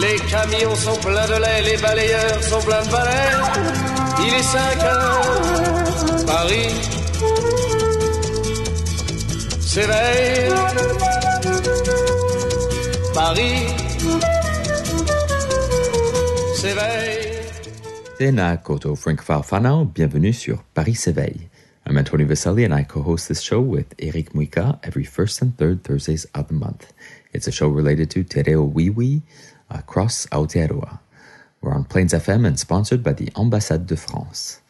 Les camions sont pleins de lait, les balayeurs sont pleins de balais. Il est 5 heures, Paris s'éveille. Paris s'éveille. Tēnā koto Frank Falfano, bienvenue sur Paris s'éveille. I'm Anthony Vasselli and I co-host this show with Eric Muika every first and third Thursdays of the month. It's a show related to Te Reo Wīwī across Aotearoa. We're on Plains FM and sponsored by the Ambassade de France.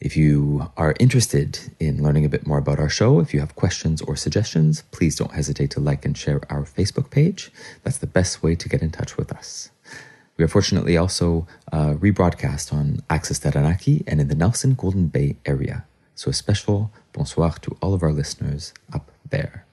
If you are interested in learning a bit more about our show, if you have questions or suggestions, please don't hesitate to like and share our Facebook page. That's the best way to get in touch with us. We are fortunately also uh, rebroadcast on Access Taranaki and in the Nelson Golden Bay area. So a special bonsoir to all of our listeners up there.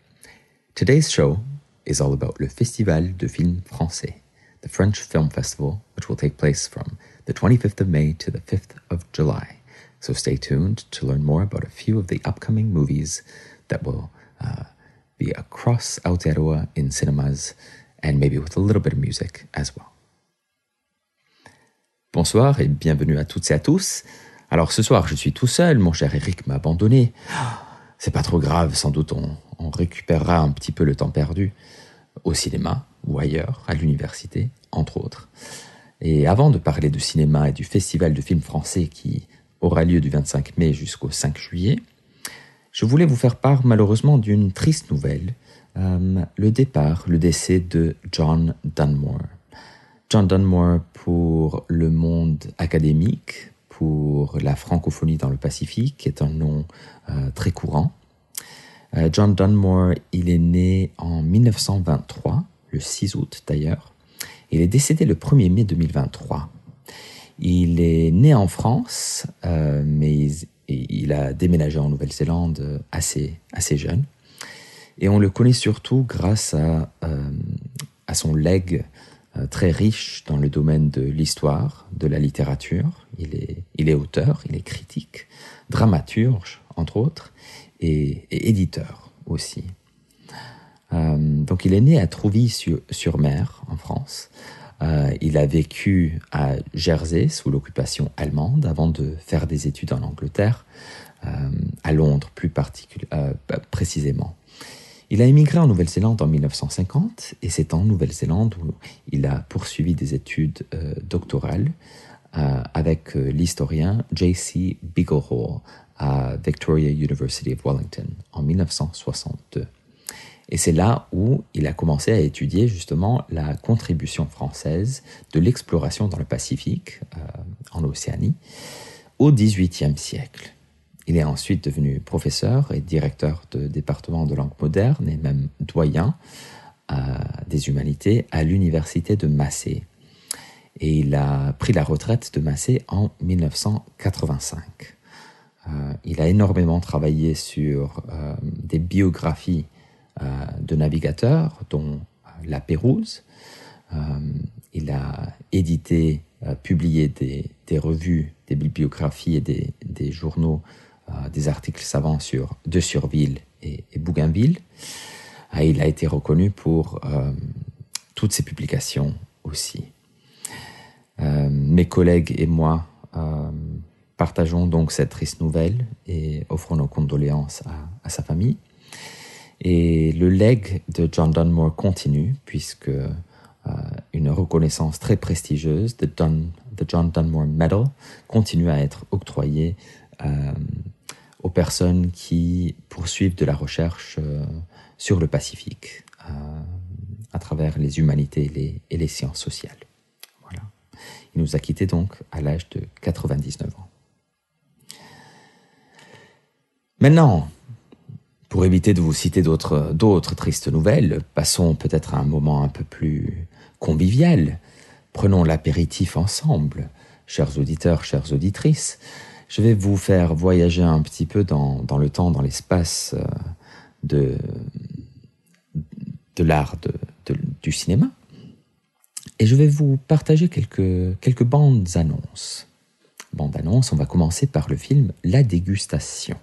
Today's show is all about Le Festival de Film Français, the French Film Festival, which will take place from the 25th of May to the 5th of July. So stay tuned to learn more about a few of the upcoming movies that will uh, be across Aotearoa in cinemas and maybe with a little bit of music as well. Bonsoir et bienvenue à toutes et à tous. Alors ce soir, je suis tout seul, mon cher Eric m'a abandonné. C'est pas trop grave, sans doute on, on, récupérera un petit peu le temps perdu au cinéma ou ailleurs, à l'université, entre autres. Et avant de parler de cinéma et du festival de films français qui aura lieu du 25 mai jusqu'au 5 juillet, je voulais vous faire part malheureusement d'une triste nouvelle, euh, le départ, le décès de John Dunmore. John Dunmore pour le monde académique, pour la francophonie dans le Pacifique, est un nom euh, très courant. Euh, John Dunmore, il est né en 1923, le 6 août d'ailleurs. Il est décédé le 1er mai 2023. Il est né en France, euh, mais il, a déménagé en Nouvelle-Zélande assez, assez jeune. Et on le connaît surtout grâce à, euh, à son legs très riche dans le domaine de l'histoire, de la littérature. Il est, il est auteur, il est critique, dramaturge, entre autres, et éditeur aussi. Euh, donc il est né à Trouville-sur-Mer, en France. Euh, il a vécu à Jersey sous l'occupation allemande avant de faire des études en Angleterre, euh, à Londres plus euh, précisément. Il a émigré en Nouvelle-Zélande en 1950 et c'est en Nouvelle-Zélande où il a poursuivi des études doctorales avec l'historien J.C. Beaglehall à Victoria University of Wellington en 1962. Et c'est là où il a commencé à étudier justement la contribution française de l'exploration dans le Pacifique, en Océanie, au XVIIIe siècle. Il est ensuite devenu professeur et directeur de département de langue moderne et même doyen euh, des humanités à l'université de Massé. Et il a pris la retraite de Massé en 1985. Euh, il a énormément travaillé sur euh, des biographies euh, de navigateurs, dont La Pérouse. Euh, il a édité, publié des, revues, des bibliographies et des, journaux euh, des articles savants sur De Surville et, Bougainville. Euh, il a été reconnu pour euh, toutes ses publications aussi. mes collègues et moi partageons donc cette triste nouvelle et offrons nos condoléances à sa famille. Et le leg de John Dunmore continue puisque euh, une reconnaissance très prestigieuse de Dun, the John Dunmore Medal continue à être octroyée euh, aux personnes qui poursuivent de la recherche euh, sur le Pacifique à travers les humanités et les, et les sciences sociales. Voilà. Il nous a quittés donc à l'âge de 99 ans. Maintenant, pour éviter de vous citer d'autres tristes nouvelles, passons peut-être à un moment un peu plus convivial. Prenons l'apéritif ensemble, chers auditeurs, chères auditrices. Je vais vous faire voyager un petit peu dans, dans le temps, dans l'espace euh, de, de l'art de, du cinéma. Et je vais vous partager quelques, quelques bandes annonces. Bandes annonces, on va commencer par le film La dégustation.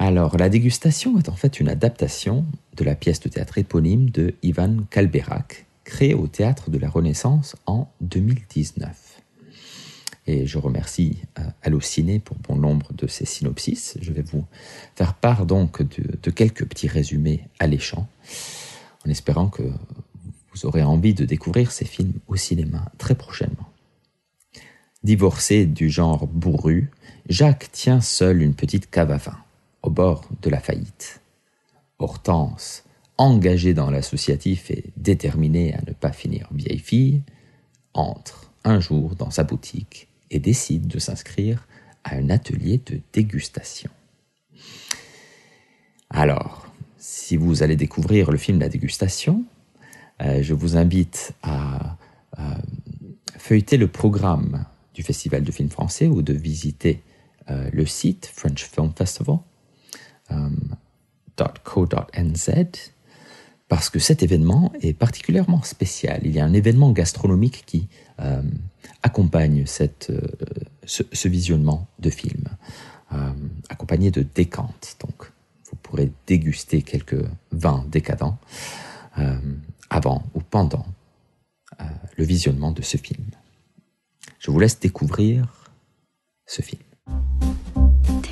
Alors, La dégustation est en fait une adaptation de la pièce de théâtre éponyme de Ivan Kalberak, créée au théâtre de la Renaissance en 2019. Et je remercie euh, Allociné pour bon nombre de ces synopsis. Je vais vous faire part donc de, de quelques petits résumés alléchants, en espérant que vous aurez envie de découvrir ces films au cinéma très prochainement. Divorcé du genre bourru, Jacques tient seul une petite cave à vin, au bord de la faillite. Hortense, engagée dans l'associatif et déterminée à ne pas finir vieille fille, entre un jour dans sa boutique et décide de s'inscrire à un atelier de dégustation. Alors, si vous allez découvrir le film La dégustation, euh, je vous invite à, à, feuilleter le programme du Festival de films français ou de visiter euh, le site French Film Festival. .co.nz parce que cet événement est particulièrement spécial. Il y a un événement gastronomique qui euh, accompagne cette, euh, ce, visionnement de film, euh, accompagné de décantes. Donc, vous pourrez déguster quelques vins décadents avant ou pendant le visionnement de ce film. Je vous laisse découvrir ce film.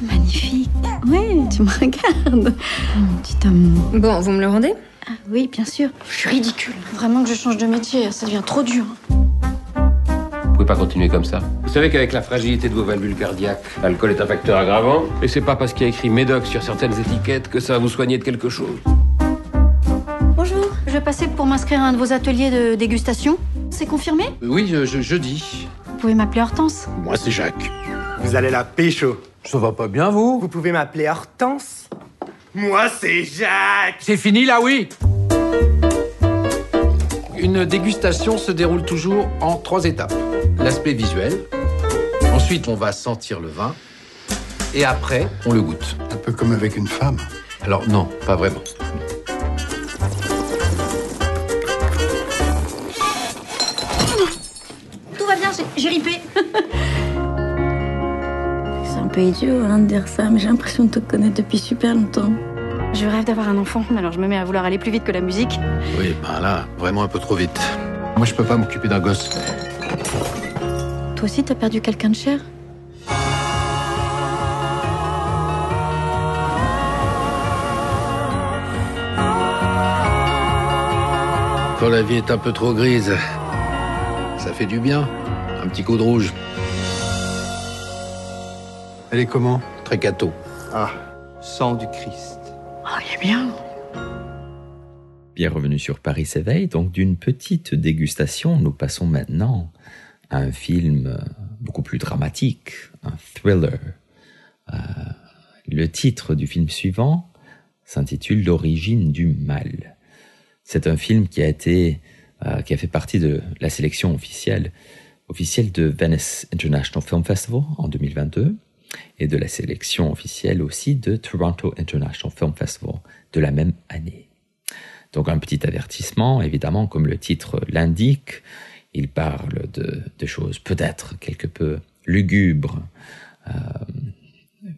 Magnifique. Oui, tu me regardes. Mon petit amour. Bon, vous me le rendez? Ah, Oui, bien sûr. Je suis ridicule. Vraiment que je change de métier, ça devient trop dur. Vous pouvez pas continuer comme ça. Vous savez qu'avec la fragilité de vos valvules cardiaques, l'alcool est un facteur aggravant. Et c'est pas parce qu'il y a écrit Médoc sur certaines étiquettes que ça va vous soigner de quelque chose. Bonjour, je vais passer pour m'inscrire à un de vos ateliers de dégustation. C'est confirmé? Oui, je, je, jeudi. Vous pouvez m'appeler Hortense Moi, c'est Jacques. Vous allez la pécho. Ça va pas bien, vous Vous pouvez m'appeler Hortense Moi, c'est Jacques C'est fini, là, oui Une dégustation se déroule toujours en trois étapes. L'aspect visuel, ensuite on va sentir le vin, et après on le goûte. Un peu comme avec une femme. Alors non, pas vraiment. Peu idiot hein, de dire ça, mais j'ai l'impression de te connaître depuis super longtemps. Je rêve d'avoir un enfant, alors je me mets à vouloir aller plus vite que la musique. Oui, ben là, vraiment un peu trop vite. Moi, je peux pas m'occuper d'un gosse. Toi aussi, t'as perdu quelqu'un de cher? Quand la vie est un peu trop grise, ça fait du bien. Un petit coup de rouge. Elle est comment Très gâteau. Ah, sang du Christ. Ah, oh, il est bien. Bienvenue sur Paris s'éveille. Donc d'une petite dégustation, nous passons maintenant à un film beaucoup plus dramatique, un thriller. Euh, le titre du film suivant s'intitule L'origine du mal. C'est un film qui a été, euh, qui a fait partie de la sélection officielle, officielle de Venice International Film Festival en 2022 et de la sélection officielle aussi de Toronto International Film Festival de la même année. Donc un petit avertissement, évidemment, comme le titre l'indique, il parle de, de choses peut-être quelque peu lugubres, euh,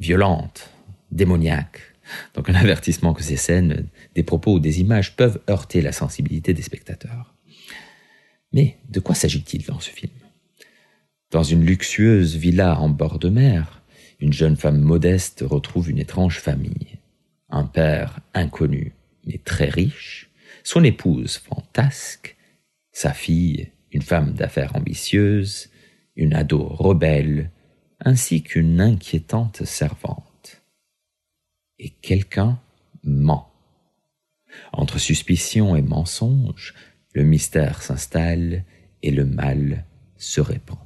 violentes, démoniaques. Donc un avertissement que ces scènes, des propos ou des images peuvent heurter la sensibilité des spectateurs. Mais de quoi s'agit-il dans ce film? Dans une luxueuse villa en bord de mer, une jeune femme modeste retrouve une étrange famille. Un père inconnu, mais très riche, son épouse fantasque, sa fille, une femme d'affaires ambitieuse, une ado rebelle, ainsi qu'une inquiétante servante. Et quelqu'un ment. Entre suspicion et mensonge, le mystère s'installe et le mal se répand.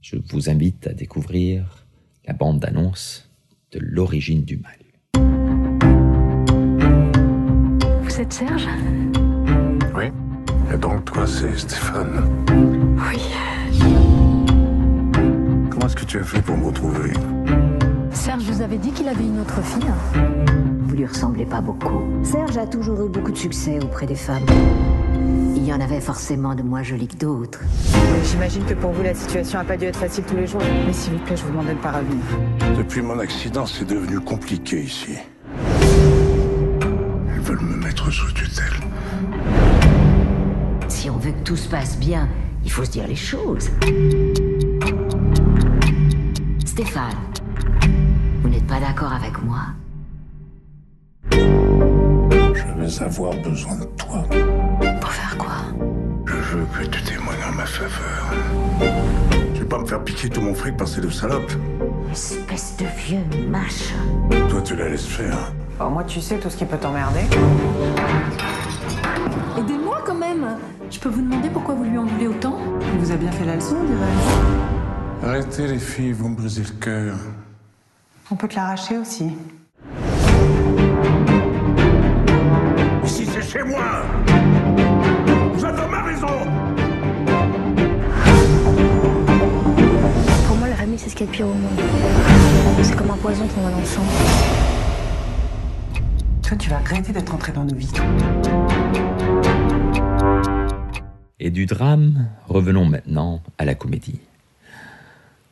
Je vous invite à découvrir la bande d'annonce de l'origine du mal. Vous êtes Serge? Oui. Et donc, toi, c'est Stéphane? Oui. Comment est-ce que tu as fait pour me retrouver? Serge vous avez dit qu'il avait une autre fille Vous lui ressemblez pas beaucoup. Serge a toujours eu beaucoup de succès auprès des femmes. Il y en avait forcément de moins jolies que d'autres. J'imagine que pour vous, la situation n'a pas dû être facile tous les jours. Mais s'il vous plaît, je vous demande de ne pas revenir. Depuis mon accident, c'est devenu compliqué ici. Ils veulent me mettre sous tutelle. Si on veut que tout se passe bien, il faut se dire les choses. Stéphane, vous n'êtes pas d'accord avec moi? Je vais avoir besoin de toi. Veux que tu témoignes en ma faveur. Tu vais pas me faire piquer tout mon fric par ces deux salopes. Espèce de vieux mâche. Toi, tu la laisses faire. Bon, moi, tu sais tout ce qui peut t'emmerder. Aidez-moi quand même Je peux vous demander pourquoi vous lui en voulez autant Il vous a bien fait la leçon, dirais-je. Arrêtez les filles, vous me brisez le cœur. On peut te l'arracher aussi. Ici, c'est chez moi qu'il y a de pire au monde. C'est comme un poison pour un enfant. Toi, tu vas regretter d'être entré dans nos vies. Et du drame, revenons maintenant à la comédie.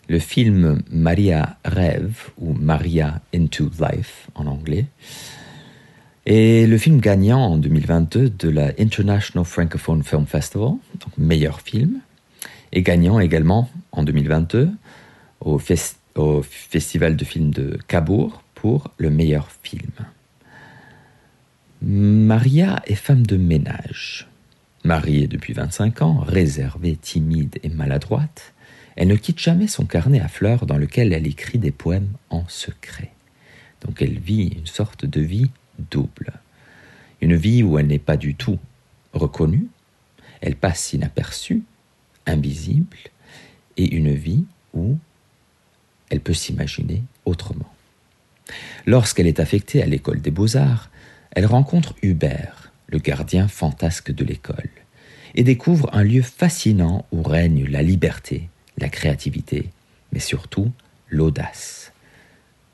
Le film Maria Rêve, ou Maria Into Life en anglais, est le film gagnant en 2022 de la International Francophone Film Festival, donc meilleur film, et gagnant également en 2022 au, fes- au Festival de films de Cabourg pour le meilleur film. Maria est femme de ménage. Mariée depuis 25 ans, réservée, timide et maladroite, elle ne quitte jamais son carnet à fleurs dans lequel elle écrit des poèmes en secret. Donc elle vit une sorte de vie double. Une vie où elle n'est pas du tout reconnue, elle passe inaperçue, invisible, et une vie où elle peut s'imaginer autrement. Lorsqu'elle est affectée à l'école des beaux-arts, elle rencontre Hubert, le gardien fantasque de l'école, et découvre un lieu fascinant où règne la liberté, la créativité, mais surtout l'audace.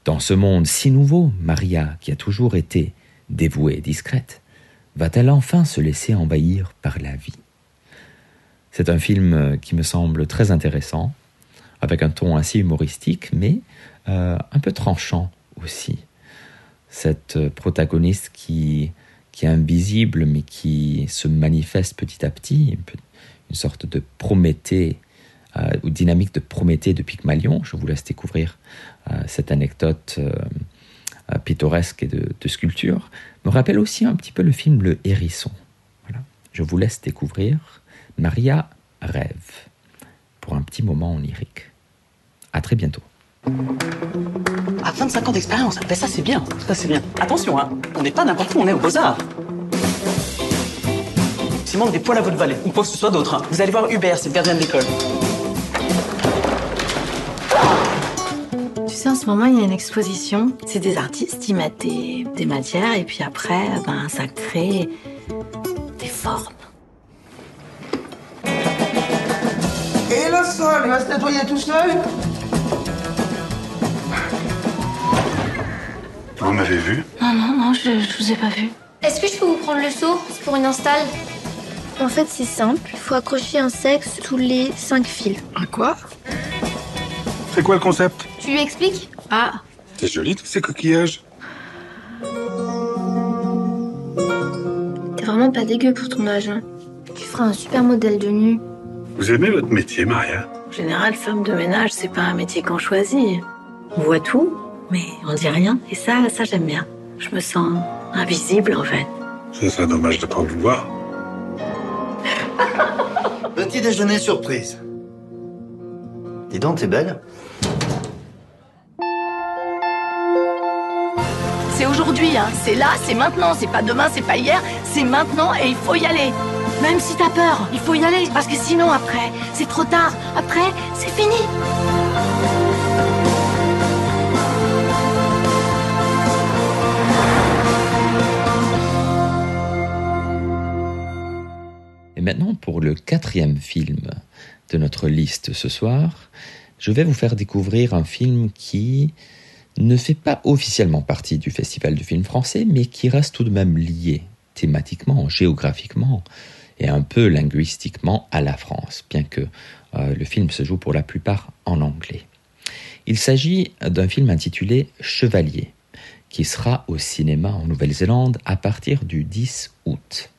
Dans ce monde si nouveau, Maria, qui a toujours été dévouée et discrète, va-t-elle enfin se laisser envahir par la vie? C'est un film qui me semble très intéressant, avec un ton assez humoristique, mais euh, un peu tranchant aussi. Cette protagoniste qui, est invisible, mais qui se manifeste petit à petit, une, sorte de Prométhée, euh, ou dynamique de Prométhée de Pygmalion. Je vous laisse découvrir euh, cette anecdote pittoresque et de, de, sculpture. Me rappelle aussi un petit peu le film Le Hérisson. Voilà. Je vous laisse découvrir Maria rêve pour un petit moment onirique. À très bientôt. À 25 ans d'expérience, ben ça c'est bien, ça c'est bien. Attention, hein, on n'est pas n'importe où, on est au Beaux-Arts. S'il manque des poils à votre valet, ou quoi que ce soit d'autre, hein, vous allez voir Hubert, c'est le gardien de l'école. Tu sais, en ce moment, il y a une exposition. C'est des artistes, ils mettent des, des matières et puis après, ben, ça crée des formes. Et le sol, il va se nettoyer tout seul? Vous m'avez vu Non, non, non, je, je vous ai pas vu. Est-ce que je peux vous prendre le seau C'est pour une installe. En fait, c'est simple. Il faut accrocher un sexe tous les cinq fils. Un quoi? C'est quoi le concept? Tu lui expliques? Ah. C'est joli tous ces coquillages. T'es vraiment pas dégueu pour ton âge. Hein. Tu feras un super modèle de nu. Vous aimez votre métier, Maria? En général, femme de ménage, c'est pas un métier qu'on choisit. On voit tout, mais on dit rien. Et ça, ça j'aime bien. Je me sens invisible en fait. Ça serait dommage de pas vous voir. Petit déjeuner surprise. Dis donc, t'es belle C'est aujourd'hui, hein. c'est là, c'est maintenant, c'est pas demain, c'est pas hier, c'est maintenant et il faut y aller. Même si t'as peur, il faut y aller, parce que sinon après, c'est trop tard. Après, c'est fini. Maintenant, pour le quatrième film de notre liste ce soir, je vais vous faire découvrir un film qui ne fait pas officiellement partie du Festival du film français, mais qui reste tout de même lié thématiquement, géographiquement et un peu linguistiquement à la France, bien que euh, le film se joue pour la plupart en anglais. Il s'agit d'un film intitulé Chevalier, qui sera au cinéma en Nouvelle-Zélande à partir du 10 août.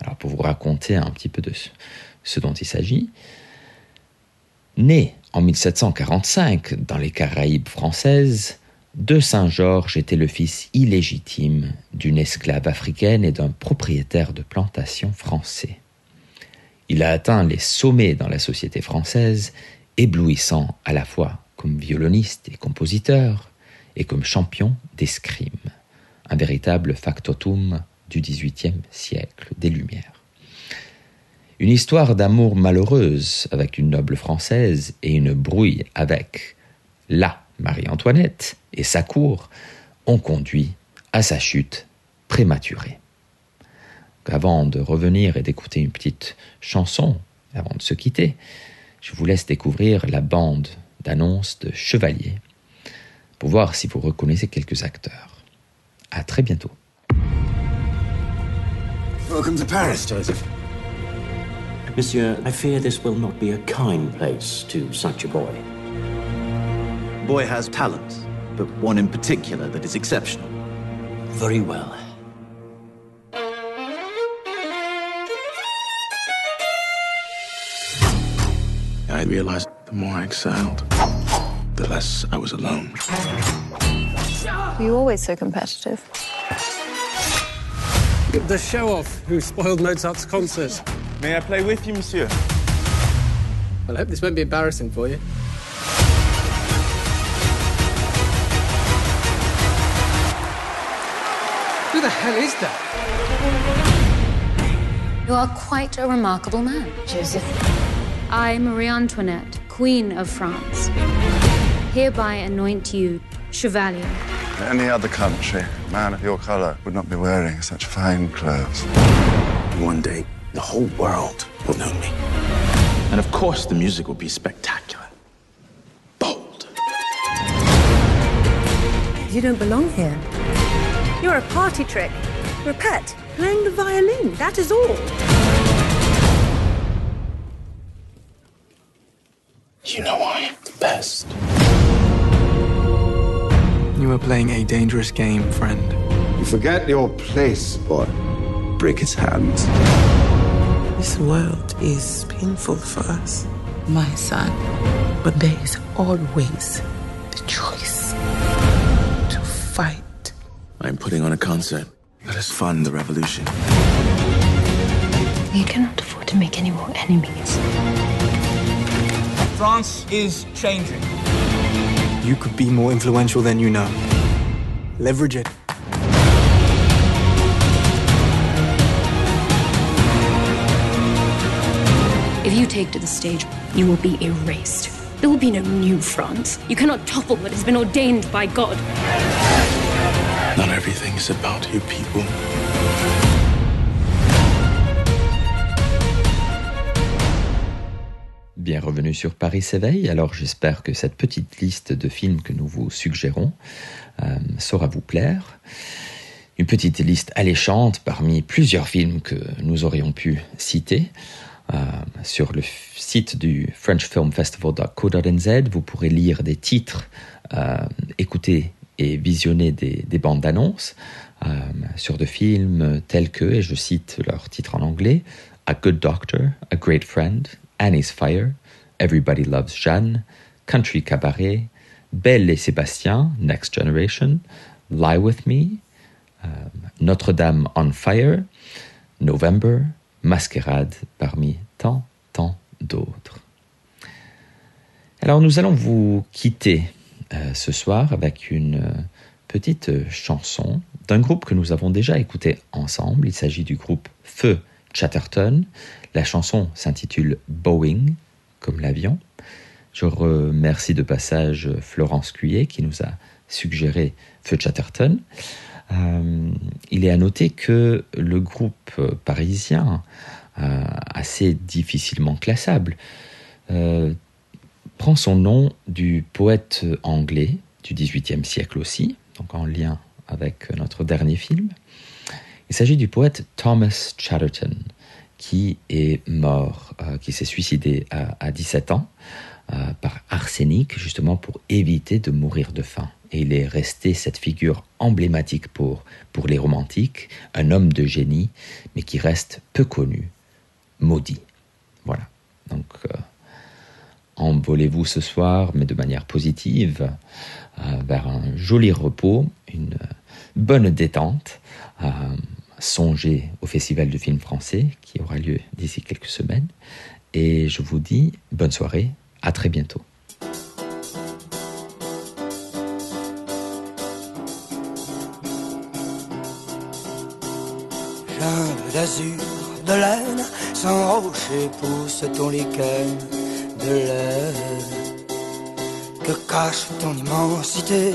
Alors pour vous raconter un petit peu de ce dont il s'agit, né en 1745 dans les Caraïbes françaises, de Saint-Georges était le fils illégitime d'une esclave africaine et d'un propriétaire de plantation français. Il a atteint les sommets dans la société française, éblouissant à la fois comme violoniste et compositeur, et comme champion d'escrime, un véritable factotum du XVIIIe siècle des Lumières. Une histoire d'amour malheureuse avec une noble française et une brouille avec la Marie-Antoinette et sa cour ont conduit à sa chute prématurée. Avant de revenir et d'écouter une petite chanson, avant de se quitter, je vous laisse découvrir la bande d'annonces de Chevalier pour voir si vous reconnaissez quelques acteurs. À très bientôt. Welcome to Paris, Joseph. Monsieur, I fear this will not be a kind place to such a boy. Boy has talent, but one in particular that is exceptional. Very well. I realized the more I excelled, the less I was alone. Were you always so competitive? The show off who spoiled Mozart's concert. May I play with you, monsieur? Well, I hope this won't be embarrassing for you. Who the hell is that? You are quite a remarkable man, Joseph. I, Marie Antoinette, Queen of France, hereby anoint you Chevalier. Any other country, a man of your color would not be wearing such fine clothes. One day, the whole world will know me. And of course, the music will be spectacular. Bold. You don't belong here. You're a party trick. You're a pet, playing the violin. That is all. You know I am the best. You are playing a dangerous game, friend. You forget your place, boy. Break his hands. This world is painful for us, my son. But there is always the choice to fight. I'm putting on a concert. Let us fund the revolution. We cannot afford to make any more enemies. France is changing. You could be more influential than you know. Leverage it. If you take to the stage, you will be erased. There will be no new France. You cannot topple what has been ordained by God. Not everything is about you people. Bien revenu sur Paris s'éveille, alors j'espère que cette petite liste de films que nous vous suggérons euh, saura vous plaire. Une petite liste alléchante parmi plusieurs films que nous aurions pu citer. Euh, sur le site du French Film Festival.co.nz, vous pourrez lire des titres, euh, écouter et visionner des, des bandes d'annonces sur de films tels que, et je cite leur titre en anglais, A Good Doctor, A Great Friend, Annie's Fire, Everybody Loves Jeanne, Country Cabaret, Belle et Sébastien, Next Generation, Lie With Me, euh, Notre-Dame on Fire, November, Masquerade, parmi tant, tant d'autres. Alors nous allons vous quitter euh, ce soir avec une euh, petite chanson d'un groupe que nous avons déjà écouté ensemble. Il s'agit du groupe Feu Chatterton. La chanson s'intitule Boeing, comme l'avion. Je remercie de passage Florence Cuillet qui nous a suggéré Feu Chatterton. Euh, il est à noter que le groupe parisien assez difficilement classable, prend son nom du poète anglais du XVIIIe siècle aussi, donc en lien avec notre dernier film. Il s'agit du poète Thomas Chatterton, qui est mort, euh, qui s'est suicidé à, 17 ans euh, par arsenic, justement pour éviter de mourir de faim. Et il est resté cette figure emblématique pour, pour les romantiques, un homme de génie, mais qui reste peu connu, maudit. Voilà. Donc, euh, envolez-vous ce soir, mais de manière positive, vers un joli repos, une bonne détente songez au Festival de films français qui aura lieu d'ici quelques semaines. Et je vous dis bonne soirée, à très bientôt. D'azur, de laine, sans rocher pousse ton lichen de laine. Que cache ton immensité?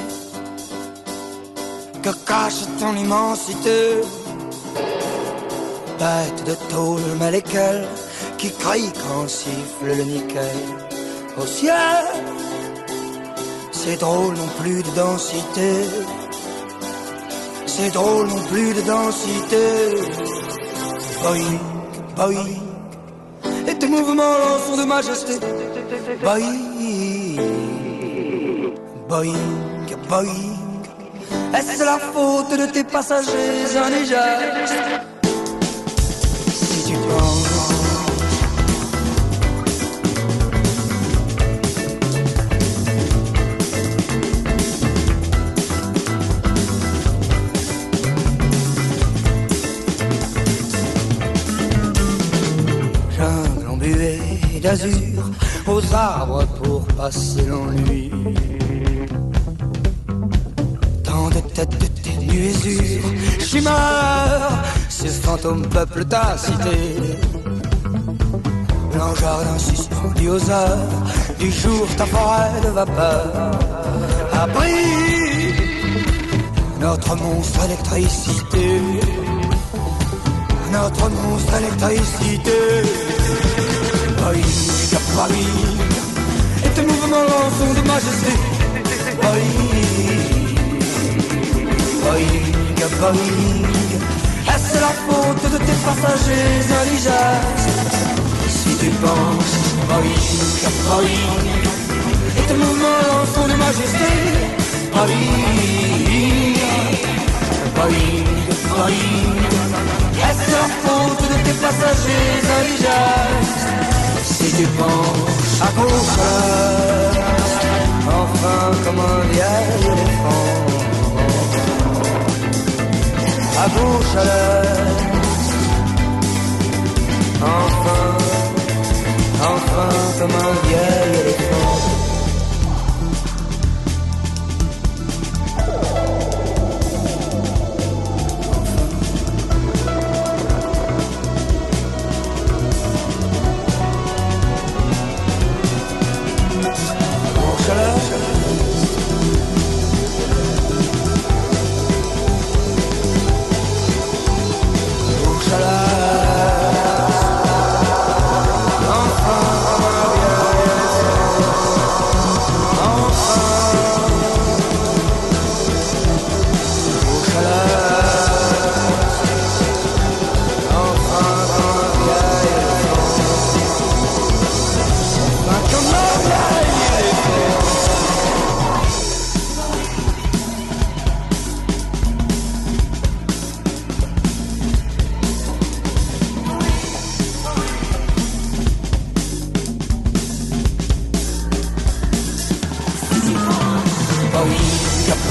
Que cache ton immensité? Bête de tôle malécale qui crie quand siffle le nickel au ciel. C'est drôle non plus de densité. C'est drôle non plus de densité. Boing, boing. Et tes mouvements sont de majesté. Boing, boing, boing. Est-ce la faute de tes passagers en d'azur aux arbres pour passer l'ennui. Tant de têtes de tes nuésures, chimères, ces fantômes peuplent ta cité. Blanc jardin suspendu aux heures du jour, ta forêt de vapeur. Abri notre monstre électricité. Notre monstre électricité. Paris, Paris, et tes mouvements sont de majesté. Paris, Paris, Paris, est-ce la faute de tes passagers indigènes Si tu penses, Paris, Paris, et tes mouvements sont de majesté. Paris, Paris, Paris, est-ce la faute de tes passagers indigènes si tu penses à enfin comme un vieil éléphant. À à l'est, enfin, enfin comme un vieil éléphant.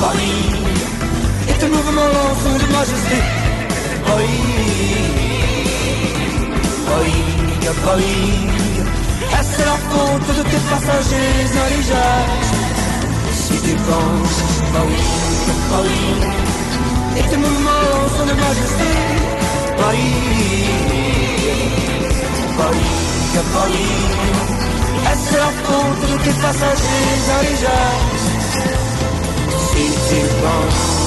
Paris est un mouvement lent de majesté. Oui, oui, que Paris est la faute de tes passagers indigents. Se tu penses, Paris, que Paris est un mouvement lent de majesté. Paris, Paris, que Paris est la faute de tes na indigents. city boss.